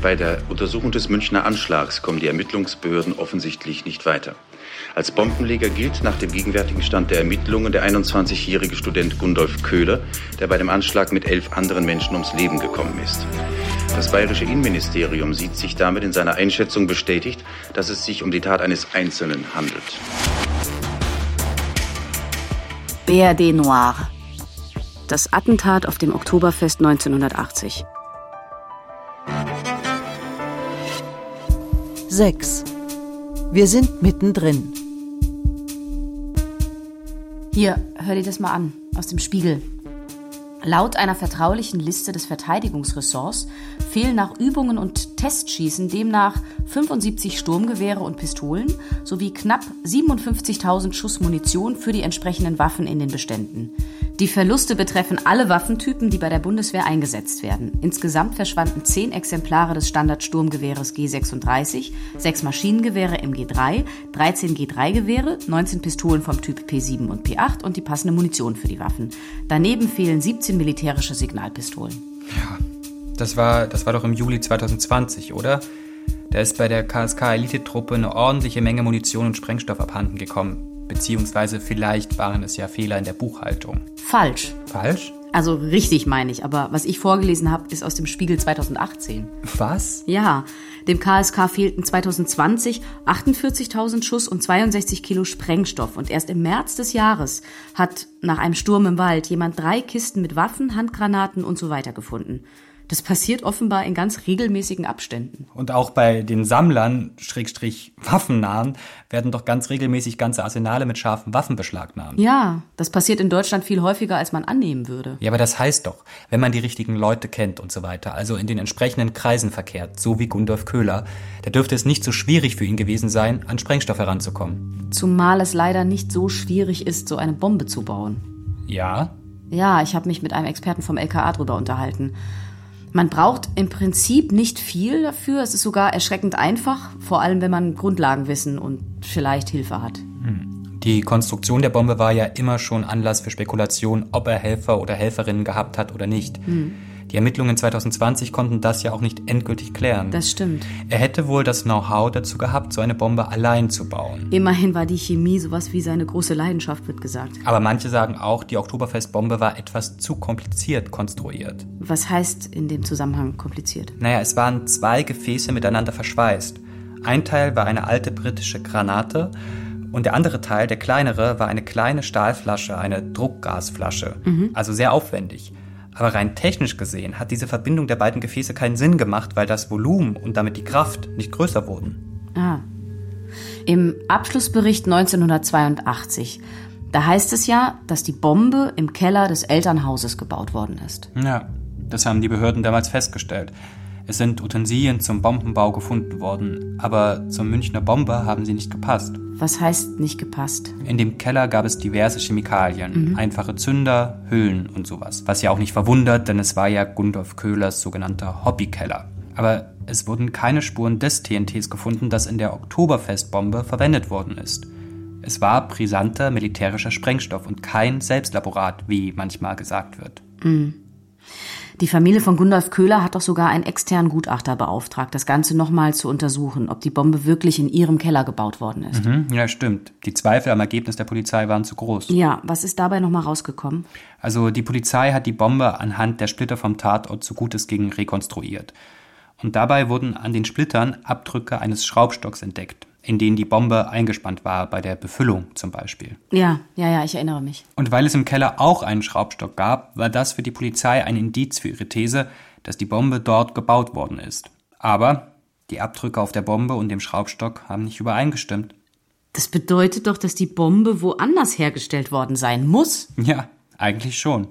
Bei der Untersuchung des Münchner Anschlags kommen die Ermittlungsbehörden offensichtlich nicht weiter. Als Bombenleger gilt nach dem gegenwärtigen Stand der Ermittlungen der 21-jährige Student Gundolf Köhler, der bei dem Anschlag mit elf anderen Menschen ums Leben gekommen ist. Das bayerische Innenministerium sieht sich damit in seiner Einschätzung bestätigt, dass es sich um die Tat eines Einzelnen handelt. BRD Noir. Das Attentat auf dem Oktoberfest 1980. 6. Wir sind mittendrin. Hier, hör dir das mal an, aus dem Spiegel. Laut einer vertraulichen Liste des Verteidigungsressorts fehlen nach Übungen und Testschießen demnach 75 Sturmgewehre und Pistolen sowie knapp 57.000 Schuss Munition für die entsprechenden Waffen in den Beständen. Die Verluste betreffen alle Waffentypen, die bei der Bundeswehr eingesetzt werden. Insgesamt verschwanden zehn Exemplare des Standardsturmgewehres G36, sechs Maschinengewehre MG3, 13 G3-Gewehre, 19 Pistolen vom Typ P7 und P8 und die passende Munition für die Waffen. Daneben fehlen 17 militärische Signalpistolen. Ja, das war, das war doch im Juli 2020, oder? Da ist bei der KSK-Elitetruppe eine ordentliche Menge Munition und Sprengstoff abhanden gekommen. Beziehungsweise vielleicht waren es ja Fehler in der Buchhaltung. Falsch. Falsch? Also richtig meine ich, aber was ich vorgelesen habe, ist aus dem Spiegel 2018. Was? Ja, dem KSK fehlten 2020 48.000 Schuss und 62 Kilo Sprengstoff. Und erst im März des Jahres hat nach einem Sturm im Wald jemand drei Kisten mit Waffen, Handgranaten und so weiter gefunden. Das passiert offenbar in ganz regelmäßigen Abständen. Und auch bei den Sammlern, Schrägstrich Waffennahen, werden doch ganz regelmäßig ganze Arsenale mit scharfen Waffen beschlagnahmt. Ja, das passiert in Deutschland viel häufiger, als man annehmen würde. Ja, aber das heißt doch, wenn man die richtigen Leute kennt und so weiter, also in den entsprechenden Kreisen verkehrt, so wie Gundolf Köhler, da dürfte es nicht so schwierig für ihn gewesen sein, an Sprengstoff heranzukommen. Zumal es leider nicht so schwierig ist, so eine Bombe zu bauen. Ja? Ja, ich habe mich mit einem Experten vom LKA drüber unterhalten. Man braucht im Prinzip nicht viel dafür. Es ist sogar erschreckend einfach, vor allem wenn man Grundlagenwissen und vielleicht Hilfe hat. Die Konstruktion der Bombe war ja immer schon Anlass für Spekulation, ob er Helfer oder Helferinnen gehabt hat oder nicht. Die Ermittlungen 2020 konnten das ja auch nicht endgültig klären. Das stimmt. Er hätte wohl das Know-how dazu gehabt, so eine Bombe allein zu bauen. Immerhin war die Chemie sowas wie seine große Leidenschaft, wird gesagt. Aber manche sagen auch, die Oktoberfestbombe war etwas zu kompliziert konstruiert. Was heißt in dem Zusammenhang kompliziert? Naja, es waren zwei Gefäße miteinander verschweißt. Ein Teil war eine alte britische Granate und der andere Teil, der kleinere, war eine kleine Stahlflasche, eine Druckgasflasche. Also sehr aufwendig. Aber rein technisch gesehen hat diese Verbindung der beiden Gefäße keinen Sinn gemacht, weil das Volumen und damit die Kraft nicht größer wurden. Ah. Im Abschlussbericht 1982, da heißt es ja, dass die Bombe im Keller des Elternhauses gebaut worden ist. Ja, das haben die Behörden damals festgestellt. Es sind Utensilien zum Bombenbau gefunden worden, aber zur Münchner Bombe haben sie nicht gepasst. Was heißt nicht gepasst? In dem Keller gab es diverse Chemikalien, einfache Zünder, Hüllen und sowas. Was ja auch nicht verwundert, denn es war ja Gundolf Köhlers sogenannter Hobbykeller. Aber es wurden keine Spuren des TNTs gefunden, das in der Oktoberfestbombe verwendet worden ist. Es war brisanter militärischer Sprengstoff und kein Selbstlaborat, wie manchmal gesagt wird. Die Familie von Gundolf Köhler hat doch sogar einen externen Gutachter beauftragt, das Ganze nochmal zu untersuchen, ob die Bombe wirklich in ihrem Keller gebaut worden ist. Hm, ja, stimmt. Die Zweifel am Ergebnis der Polizei waren zu groß. Ja, was ist dabei nochmal rausgekommen? Also die Polizei hat die Bombe anhand der Splitter vom Tatort so gut es ging rekonstruiert. Und dabei wurden an den Splittern Abdrücke eines Schraubstocks entdeckt, in denen die Bombe eingespannt war, bei der Befüllung zum Beispiel. Ja, ja, ja, ich erinnere mich. Und weil es im Keller auch einen Schraubstock gab, war das für die Polizei ein Indiz für ihre These, dass die Bombe dort gebaut worden ist. Aber die Abdrücke auf der Bombe und dem Schraubstock haben nicht übereingestimmt. Das bedeutet doch, dass die Bombe woanders hergestellt worden sein muss. Ja, eigentlich schon.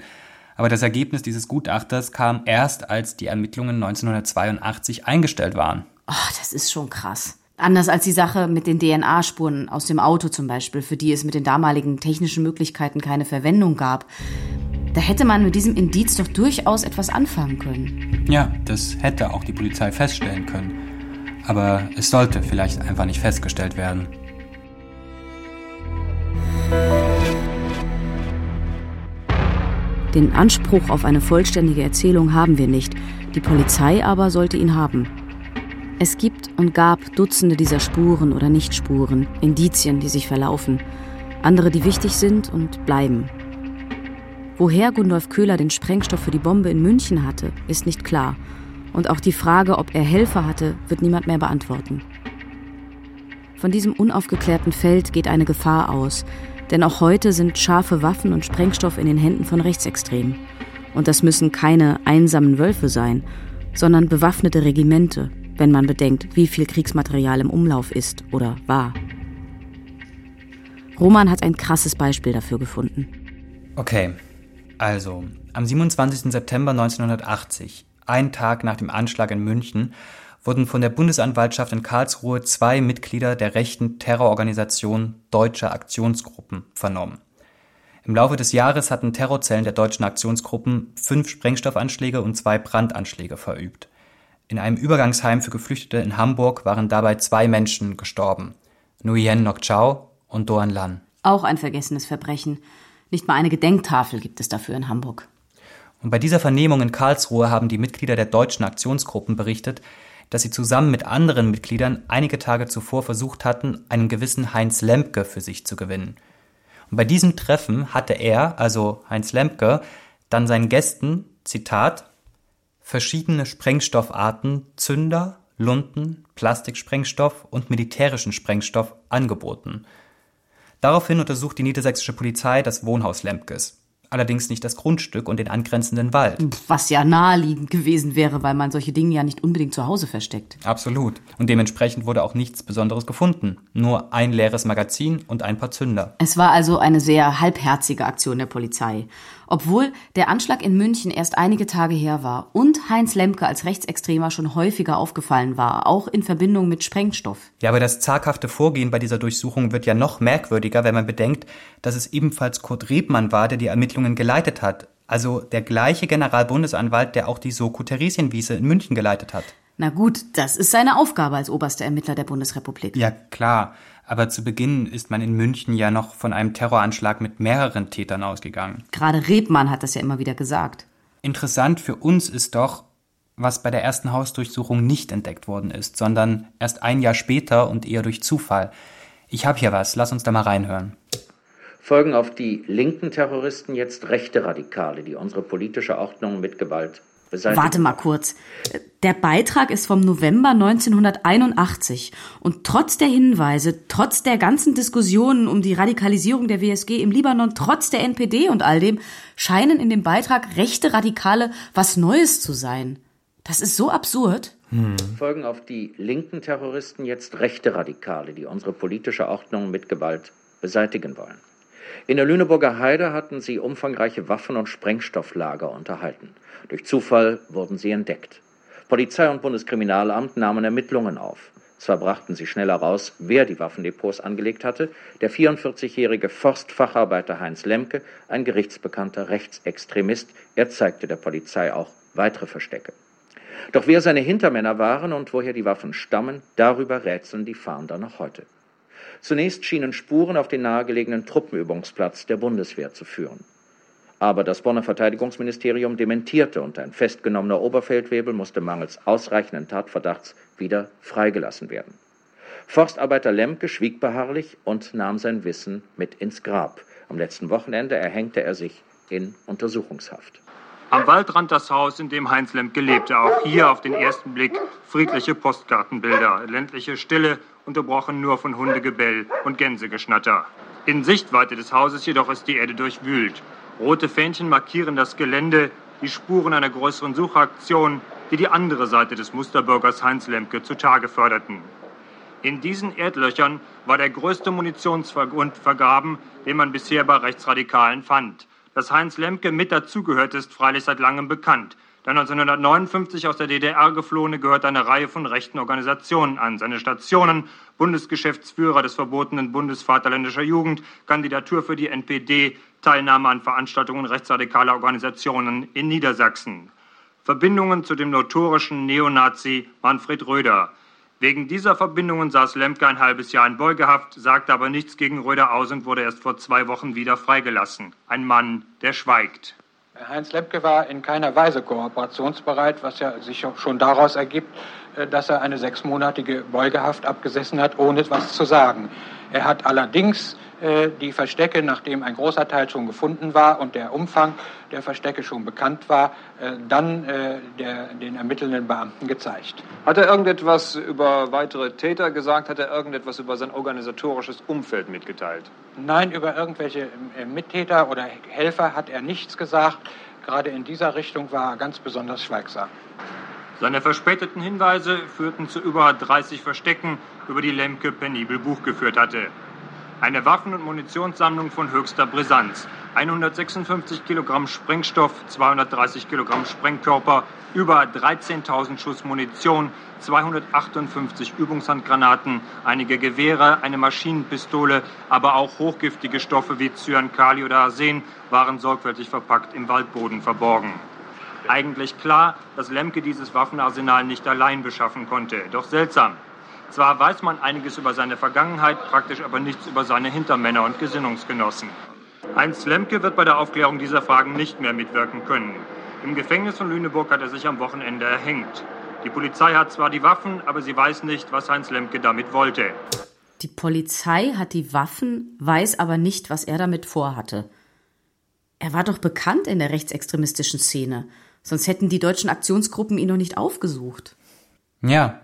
Aber das Ergebnis dieses Gutachters kam erst, als die Ermittlungen 1982 eingestellt waren. Oh, das ist schon krass. Anders als die Sache mit den DNA-Spuren aus dem Auto zum Beispiel, für die es mit den damaligen technischen Möglichkeiten keine Verwendung gab. Da hätte man mit diesem Indiz doch durchaus etwas anfangen können. Ja, das hätte auch die Polizei feststellen können. Aber es sollte vielleicht einfach nicht festgestellt werden. Den Anspruch auf eine vollständige Erzählung haben wir nicht. Die Polizei aber sollte ihn haben. Es gibt und gab Dutzende dieser Spuren oder Nichtspuren, Indizien, die sich verlaufen, andere, die wichtig sind und bleiben. Woher Gundolf Köhler den Sprengstoff für die Bombe in München hatte, ist nicht klar. Und auch die Frage, ob er Helfer hatte, wird niemand mehr beantworten. Von diesem unaufgeklärten Feld geht eine Gefahr aus, denn auch heute sind scharfe Waffen und Sprengstoff in den Händen von Rechtsextremen. Und das müssen keine einsamen Wölfe sein, sondern bewaffnete Regimente, wenn man bedenkt, wie viel Kriegsmaterial im Umlauf ist oder war. Roman hat ein krasses Beispiel dafür gefunden. Okay, also am 27. September 1980, ein Tag nach dem Anschlag in München, wurden von der Bundesanwaltschaft in Karlsruhe zwei Mitglieder der rechten Terrororganisation Deutsche Aktionsgruppen vernommen. Im Laufe des Jahres hatten Terrorzellen der deutschen Aktionsgruppen fünf Sprengstoffanschläge und zwei Brandanschläge verübt. In einem Übergangsheim für Geflüchtete in Hamburg waren dabei zwei Menschen gestorben. Nguyen Ngoc Chao und Doan Lan. Auch ein vergessenes Verbrechen. Nicht mal eine Gedenktafel gibt es dafür in Hamburg. Und bei dieser Vernehmung in Karlsruhe haben die Mitglieder der deutschen Aktionsgruppen berichtet, dass sie zusammen mit anderen Mitgliedern einige Tage zuvor versucht hatten, einen gewissen Heinz Lemke für sich zu gewinnen. Und bei diesem Treffen hatte er, also Heinz Lemke, dann seinen Gästen, Zitat, verschiedene Sprengstoffarten, Zünder, Lunden, Plastiksprengstoff und militärischen Sprengstoff angeboten. Daraufhin untersucht die niedersächsische Polizei das Wohnhaus Lemkes allerdings nicht das Grundstück und den angrenzenden Wald. Was ja naheliegend gewesen wäre, weil man solche Dinge ja nicht unbedingt zu Hause versteckt. Absolut. Und dementsprechend wurde auch nichts Besonderes gefunden. Nur ein leeres Magazin und ein paar Zünder. Es war also eine sehr halbherzige Aktion der Polizei. Obwohl der Anschlag in München erst einige Tage her war und Heinz Lemke als Rechtsextremer schon häufiger aufgefallen war, auch in Verbindung mit Sprengstoff. Ja, aber das zaghafte Vorgehen bei dieser Durchsuchung wird ja noch merkwürdiger, wenn man bedenkt, dass es ebenfalls Kurt Rebmann war, der die Ermittlungen geleitet hat. Also der gleiche Generalbundesanwalt, der auch die Soko Theresienwiese in München geleitet hat. Na gut, das ist seine Aufgabe als oberster Ermittler der Bundesrepublik. Ja, klar. Aber zu Beginn ist man in München ja noch von einem Terroranschlag mit mehreren Tätern ausgegangen. Gerade Rebmann hat das ja immer wieder gesagt. Interessant für uns ist doch, was bei der ersten Hausdurchsuchung nicht entdeckt worden ist, sondern erst ein Jahr später und eher durch Zufall. Ich habe hier was, lass uns da mal reinhören. Folgen auf die linken Terroristen jetzt rechte Radikale, die unsere politische Ordnung mit Gewalt beseitigen. Warte mal kurz. Der Beitrag ist vom November 1981 und trotz der Hinweise, trotz der ganzen Diskussionen um die Radikalisierung der WSG im Libanon, trotz der NPD und all dem, scheinen in dem Beitrag rechte Radikale was Neues zu sein. Das ist so absurd. Hm. Folgen auf die linken Terroristen jetzt rechte Radikale, die unsere politische Ordnung mit Gewalt beseitigen wollen. In der Lüneburger Heide hatten sie umfangreiche Waffen- und Sprengstofflager unterhalten. Durch Zufall wurden sie entdeckt. Polizei und Bundeskriminalamt nahmen Ermittlungen auf. Zwar brachten sie schnell heraus, wer die Waffendepots angelegt hatte, der 44-jährige Forstfacharbeiter Heinz Lemke, ein gerichtsbekannter Rechtsextremist. Er zeigte der Polizei auch weitere Verstecke. Doch wer seine Hintermänner waren und woher die Waffen stammen, darüber rätseln die Fahnder noch heute. Zunächst schienen Spuren auf den nahegelegenen Truppenübungsplatz der Bundeswehr zu führen. Aber das Bonner Verteidigungsministerium dementierte und ein festgenommener Oberfeldwebel musste mangels ausreichenden Tatverdachts wieder freigelassen werden. Forstarbeiter Lemke schwieg beharrlich und nahm sein Wissen mit ins Grab. Am letzten Wochenende erhängte er sich in Untersuchungshaft. Am Waldrand das Haus, in dem Heinz Lemke lebte. Auch hier auf den ersten Blick friedliche Postkartenbilder, ländliche Stille, unterbrochen nur von Hundegebell und Gänsegeschnatter. In Sichtweite des Hauses jedoch ist die Erde durchwühlt. Rote Fähnchen markieren das Gelände, die Spuren einer größeren Suchaktion, die die andere Seite des Musterbürgers Heinz Lemke zutage förderten. In diesen Erdlöchern war der größte Munitionsgrund vergraben, den man bisher bei Rechtsradikalen fand. Dass Heinz Lemke mit dazugehört, ist freilich seit langem bekannt. Der 1959 aus der DDR geflohene gehört einer Reihe von rechten Organisationen an. Seine Stationen, Bundesgeschäftsführer des verbotenen Bundesvaterländischer Jugend, Kandidatur für die NPD, Teilnahme an Veranstaltungen rechtsradikaler Organisationen in Niedersachsen. Verbindungen zu dem notorischen Neonazi Manfred Röder. Wegen dieser Verbindungen saß Lemke ein halbes Jahr in Beugehaft, sagte aber nichts gegen Röder aus und wurde erst vor zwei Wochen wieder freigelassen. Ein Mann, der schweigt. Heinz Lemke war in keiner Weise kooperationsbereit, was ja sich schon daraus ergibt, äh, dass er eine sechsmonatige Beugehaft abgesessen hat, ohne etwas zu sagen. Er hat allerdings die Verstecke, nachdem ein großer Teil schon gefunden war und der Umfang der Verstecke schon bekannt war, äh, dann der, den ermittelnden Beamten gezeigt. Hat er irgendetwas über weitere Täter gesagt? Hat er irgendetwas über sein organisatorisches Umfeld mitgeteilt? Nein, über irgendwelche Mittäter oder Helfer hat er nichts gesagt. Gerade in dieser Richtung war er ganz besonders schweigsam. Seine verspäteten Hinweise führten zu über 30 Verstecken, über die Lemke penibel Buch geführt hatte. Eine Waffen- und Munitionssammlung von höchster Brisanz. 156 Kilogramm Sprengstoff, 230 Kilogramm Sprengkörper, über 13.000 Schuss Munition, 258 Übungshandgranaten, einige Gewehre, eine Maschinenpistole, aber auch hochgiftige Stoffe wie Cyankali oder Arsen waren sorgfältig verpackt im Waldboden verborgen. Eigentlich klar, dass Lemke dieses Waffenarsenal nicht allein beschaffen konnte. Doch seltsam. Zwar weiß man einiges über seine Vergangenheit, praktisch aber nichts über seine Hintermänner und Gesinnungsgenossen. Heinz Lemke wird bei der Aufklärung dieser Fragen nicht mehr mitwirken können. Im Gefängnis von Lüneburg hat er sich am Wochenende erhängt. Die Polizei hat zwar die Waffen, aber sie weiß nicht, was Heinz Lemke damit wollte. Die Polizei hat die Waffen, weiß aber nicht, was er damit vorhatte. Er war doch bekannt in der rechtsextremistischen Szene. Sonst hätten die deutschen Aktionsgruppen ihn noch nicht aufgesucht. Ja,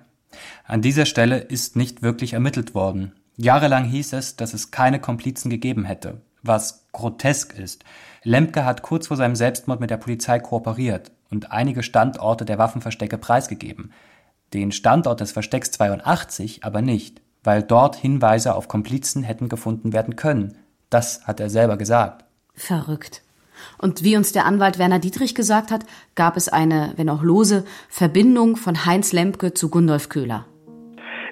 an dieser Stelle ist nicht wirklich ermittelt worden. Jahrelang hieß es, dass es keine Komplizen gegeben hätte, was grotesk ist. Lemke hat kurz vor seinem Selbstmord mit der Polizei kooperiert und einige Standorte der Waffenverstecke preisgegeben. Den Standort des Verstecks 82 aber nicht, weil dort Hinweise auf Komplizen hätten gefunden werden können. Das hat er selber gesagt. Verrückt. Und wie uns der Anwalt Werner Dietrich gesagt hat, gab es eine, wenn auch lose, Verbindung von Heinz Lemke zu Gundolf Köhler.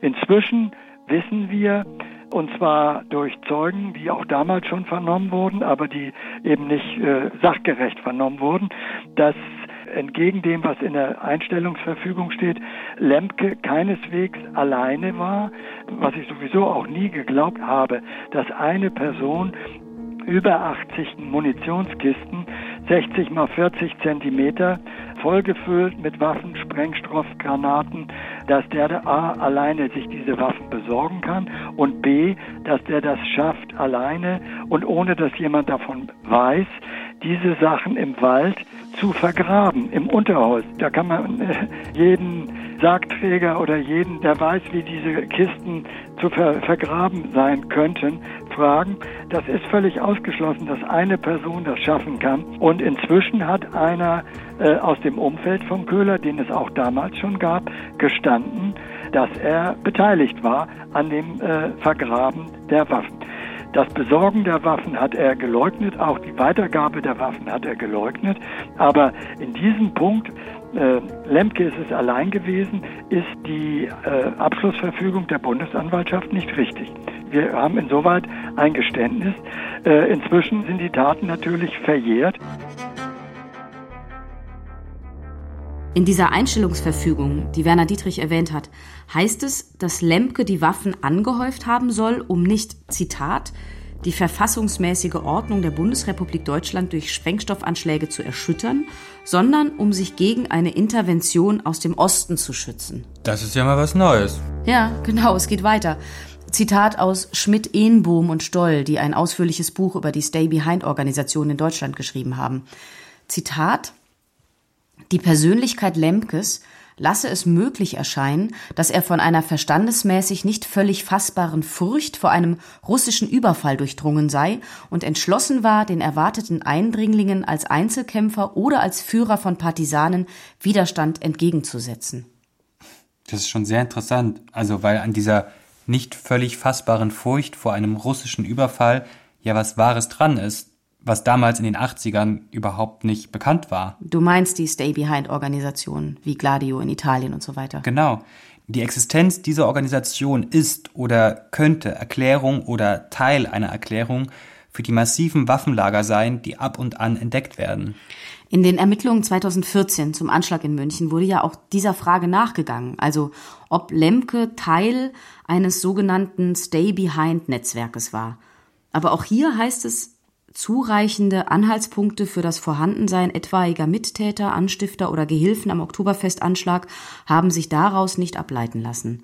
Inzwischen wissen wir, und zwar durch Zeugen, die auch damals schon vernommen wurden, aber die eben nicht äh, sachgerecht vernommen wurden, dass entgegen dem, was in der Einstellungsverfügung steht, Lemke keineswegs alleine war, was ich sowieso auch nie geglaubt habe, dass eine Person über 80 Munitionskisten, 60 mal 40 Zentimeter, vollgefüllt mit Waffen, Sprengstoff, Granaten, dass der A alleine sich diese Waffen besorgen kann und B, dass der das schafft alleine und ohne dass jemand davon weiß, diese Sachen im Wald zu vergraben, im Unterholz. Da kann man äh, jeden Sargträger oder jeden, der weiß, wie diese Kisten zu ver vergraben sein könnten, fragen. Das ist völlig ausgeschlossen, dass eine Person das schaffen kann. Und inzwischen hat einer äh, aus dem Umfeld von Köhler, den es auch damals schon gab, gestanden, dass er beteiligt war an dem äh, Vergraben der Waffen. Das Besorgen der Waffen hat er geleugnet, auch die Weitergabe der Waffen hat er geleugnet. Aber in diesem Punkt, äh, Lemke ist es allein gewesen, ist die äh, Abschlussverfügung der Bundesanwaltschaft nicht richtig. Wir haben insoweit ein Geständnis. Äh, inzwischen sind die Taten natürlich verjährt. In dieser Einstellungsverfügung, die Werner Dietrich erwähnt hat, heißt es, dass Lemke die Waffen angehäuft haben soll, um nicht, Zitat, die verfassungsmäßige Ordnung der Bundesrepublik Deutschland durch Sprengstoffanschläge zu erschüttern, sondern um sich gegen eine Intervention aus dem Osten zu schützen. Das ist ja mal was Neues. Ja, genau, es geht weiter. Zitat aus Schmidt, Ehnbohm und Stoll, die ein ausführliches Buch über die Stay Behind Organisation in Deutschland geschrieben haben. Zitat die Persönlichkeit Lemkes lasse es möglich erscheinen, dass er von einer verstandesmäßig nicht völlig fassbaren Furcht vor einem russischen Überfall durchdrungen sei und entschlossen war, den erwarteten Eindringlingen als Einzelkämpfer oder als Führer von Partisanen Widerstand entgegenzusetzen. Das ist schon sehr interessant, also weil an dieser nicht völlig fassbaren Furcht vor einem russischen Überfall ja was Wahres dran ist was damals in den 80ern überhaupt nicht bekannt war. Du meinst die Stay-Behind-Organisationen wie Gladio in Italien und so weiter. Genau. Die Existenz dieser Organisation ist oder könnte Erklärung oder Teil einer Erklärung für die massiven Waffenlager sein, die ab und an entdeckt werden. In den Ermittlungen 2014 zum Anschlag in München wurde ja auch dieser Frage nachgegangen, also ob Lemke Teil eines sogenannten Stay-Behind-Netzwerkes war. Aber auch hier heißt es, zureichende Anhaltspunkte für das Vorhandensein etwaiger Mittäter, Anstifter oder Gehilfen am Oktoberfestanschlag haben sich daraus nicht ableiten lassen.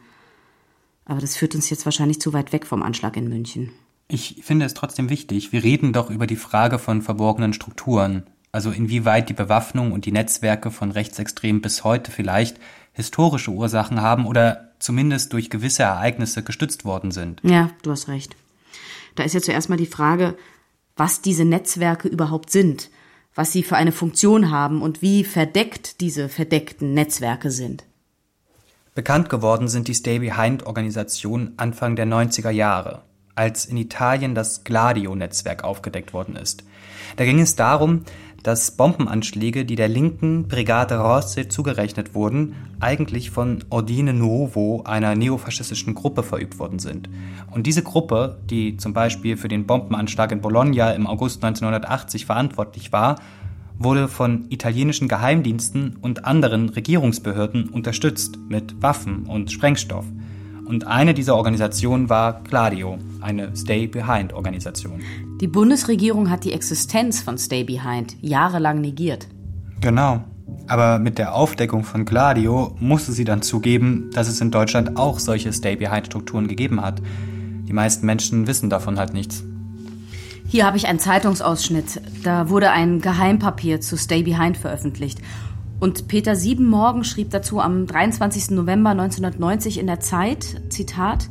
Aber das führt uns jetzt wahrscheinlich zu weit weg vom Anschlag in München. Ich finde es trotzdem wichtig. Wir reden doch über die Frage von verborgenen Strukturen. Also inwieweit die Bewaffnung und die Netzwerke von Rechtsextremen bis heute vielleicht historische Ursachen haben oder zumindest durch gewisse Ereignisse gestützt worden sind. Ja, du hast recht. Da ist ja zuerst mal die Frage, was diese Netzwerke überhaupt sind, was sie für eine Funktion haben und wie verdeckt diese verdeckten Netzwerke sind. Bekannt geworden sind die Stay Behind Organisationen Anfang der 90er Jahre, als in Italien das Gladio-Netzwerk aufgedeckt worden ist. Da ging es darum, dass Bombenanschläge, die der linken Brigade Rosse zugerechnet wurden, eigentlich von Ordine Nuovo, einer neofaschistischen Gruppe, verübt worden sind. Und diese Gruppe, die zum Beispiel für den Bombenanschlag in Bologna im August 1980 verantwortlich war, wurde von italienischen Geheimdiensten und anderen Regierungsbehörden unterstützt mit Waffen und Sprengstoff. Und eine dieser Organisationen war Gladio, eine Stay-Behind-Organisation. Die Bundesregierung hat die Existenz von Stay Behind jahrelang negiert. Genau. Aber mit der Aufdeckung von Gladio musste sie dann zugeben, dass es in Deutschland auch solche Stay-Behind-Strukturen gegeben hat. Die meisten Menschen wissen davon halt nichts. Hier habe ich einen Zeitungsausschnitt. Da wurde ein Geheimpapier zu Stay Behind veröffentlicht. Und Peter Siebenmorgen schrieb dazu am 23. November 1990 in der Zeit, Zitat,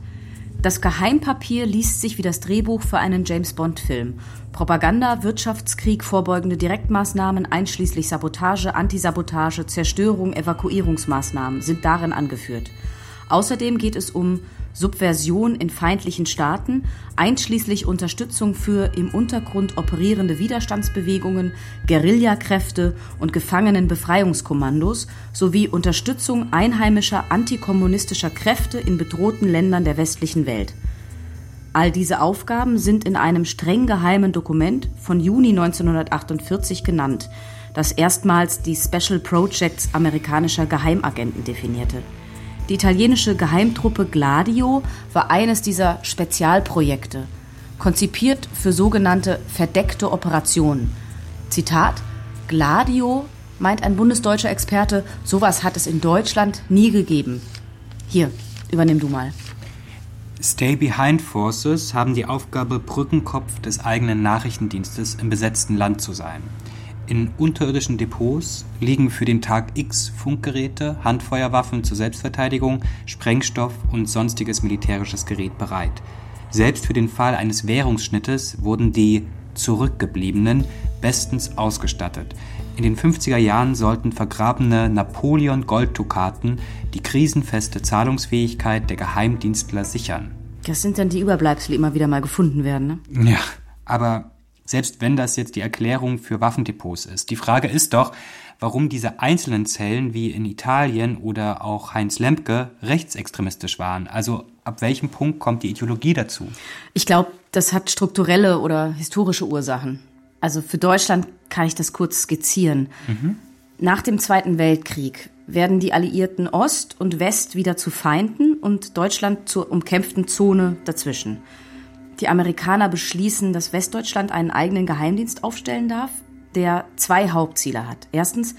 das Geheimpapier liest sich wie das Drehbuch für einen James Bond-Film. Propaganda, Wirtschaftskrieg, vorbeugende Direktmaßnahmen, einschließlich Sabotage, Antisabotage, Zerstörung, Evakuierungsmaßnahmen sind darin angeführt. Außerdem geht es um Subversion in feindlichen Staaten, einschließlich Unterstützung für im Untergrund operierende Widerstandsbewegungen, Guerillakräfte und Gefangenenbefreiungskommandos sowie Unterstützung einheimischer antikommunistischer Kräfte in bedrohten Ländern der westlichen Welt. All diese Aufgaben sind in einem streng geheimen Dokument von Juni 1948 genannt, das erstmals die Special Projects amerikanischer Geheimagenten definierte. Die italienische Geheimtruppe Gladio war eines dieser Spezialprojekte, konzipiert für sogenannte verdeckte Operationen. Zitat: Gladio, meint ein bundesdeutscher Experte, sowas hat es in Deutschland nie gegeben. Hier, übernimm du mal. Stay Behind Forces haben die Aufgabe, Brückenkopf des eigenen Nachrichtendienstes im besetzten Land zu sein. In unterirdischen Depots liegen für den Tag X Funkgeräte, Handfeuerwaffen zur Selbstverteidigung, Sprengstoff und sonstiges militärisches Gerät bereit. Selbst für den Fall eines Währungsschnittes wurden die Zurückgebliebenen bestens ausgestattet. In den 50er Jahren sollten vergrabene Napoleon-Golddukaten die krisenfeste Zahlungsfähigkeit der Geheimdienstler sichern. Das sind dann die Überbleibsel, die immer wieder mal gefunden werden, ne? Ja, aber selbst wenn das jetzt die Erklärung für Waffendepots ist. Die Frage ist doch, warum diese einzelnen Zellen wie in Italien oder auch Heinz Lemke rechtsextremistisch waren. Also ab welchem Punkt kommt die Ideologie dazu? Ich glaube, das hat strukturelle oder historische Ursachen. Also für Deutschland kann ich das kurz skizzieren. Mhm. Nach dem Zweiten Weltkrieg werden die Alliierten Ost und West wieder zu Feinden und Deutschland zur umkämpften Zone dazwischen. Die Amerikaner beschließen, dass Westdeutschland einen eigenen Geheimdienst aufstellen darf, der zwei Hauptziele hat. Erstens,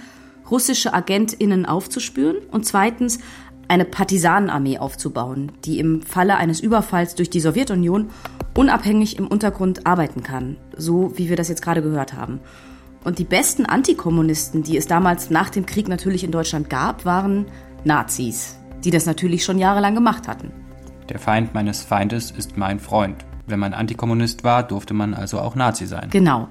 russische AgentInnen aufzuspüren und zweitens, eine Partisanenarmee aufzubauen, die im Falle eines Überfalls durch die Sowjetunion unabhängig im Untergrund arbeiten kann, so wie wir das jetzt gerade gehört haben. Und die besten Antikommunisten, die es damals nach dem Krieg natürlich in Deutschland gab, waren Nazis, die das natürlich schon jahrelang gemacht hatten. Der Feind meines Feindes ist mein Freund. Wenn man Antikommunist war, durfte man also auch Nazi sein. Genau.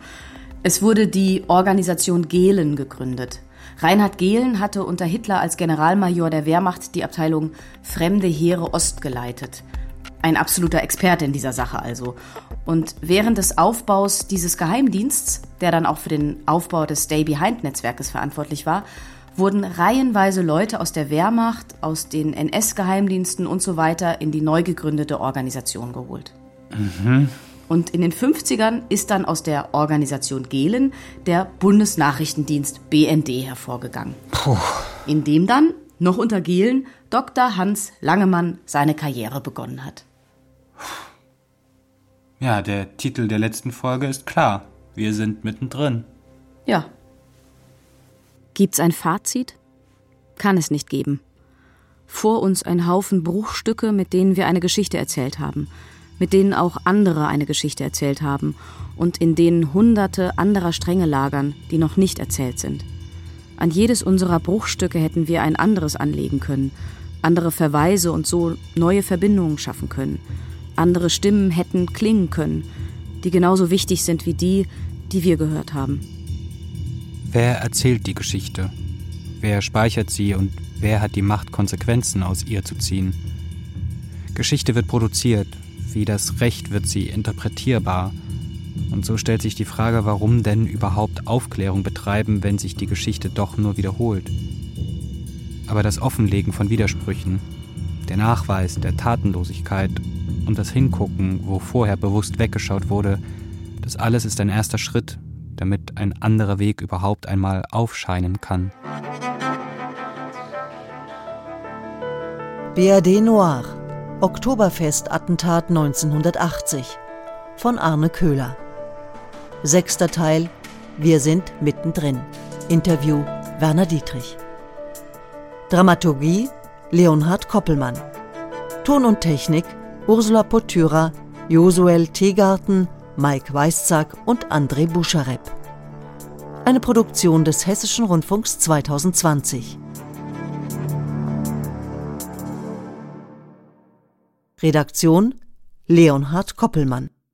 Es wurde die Organisation Gehlen gegründet. Reinhard Gehlen hatte unter Hitler als Generalmajor der Wehrmacht die Abteilung Fremde Heere Ost geleitet. Ein absoluter Experte in dieser Sache also. Und während des Aufbaus dieses Geheimdiensts, der dann auch für den Aufbau des Stay Behind Netzwerkes verantwortlich war, wurden reihenweise Leute aus der Wehrmacht, aus den NS-Geheimdiensten und so weiter in die neu gegründete Organisation geholt. Mhm. Und in den 50ern ist dann aus der Organisation Gehlen der Bundesnachrichtendienst BND hervorgegangen. Puh. In dem dann, noch unter Gehlen, Dr. Hans Langemann seine Karriere begonnen hat. Ja, der Titel der letzten Folge ist klar. Wir sind mittendrin. Ja. Gibt's ein Fazit? Kann es nicht geben. Vor uns ein Haufen Bruchstücke, mit denen wir eine Geschichte erzählt haben, mit denen auch andere eine Geschichte erzählt haben und in denen hunderte anderer Stränge lagern, die noch nicht erzählt sind. An jedes unserer Bruchstücke hätten wir ein anderes anlegen können, andere Verweise und so neue Verbindungen schaffen können. Andere Stimmen hätten klingen können, die genauso wichtig sind wie die, die wir gehört haben. Wer erzählt die Geschichte? Wer speichert sie und wer hat die Macht, Konsequenzen aus ihr zu ziehen? Geschichte wird produziert, wie das Recht wird sie interpretierbar. Und so stellt sich die Frage, warum denn überhaupt Aufklärung betreiben, wenn sich die Geschichte doch nur wiederholt. Aber das Offenlegen von Widersprüchen, der Nachweis der Tatenlosigkeit und das Hingucken, wo vorher bewusst weggeschaut wurde, das alles ist ein erster Schritt, damit ein anderer Weg überhaupt einmal aufscheinen kann. BRD Noir Oktoberfest-Attentat 1980 von Arne Köhler. Sechster Teil Wir sind mittendrin. Interview Werner Dietrich. Dramaturgie Leonhard Koppelmann. Ton und Technik Ursula Potyra, Josuel Tegarten, Mike Weißzack und André Buscharep. Eine Produktion des Hessischen Rundfunks 2020. Redaktion Leonhard Koppelmann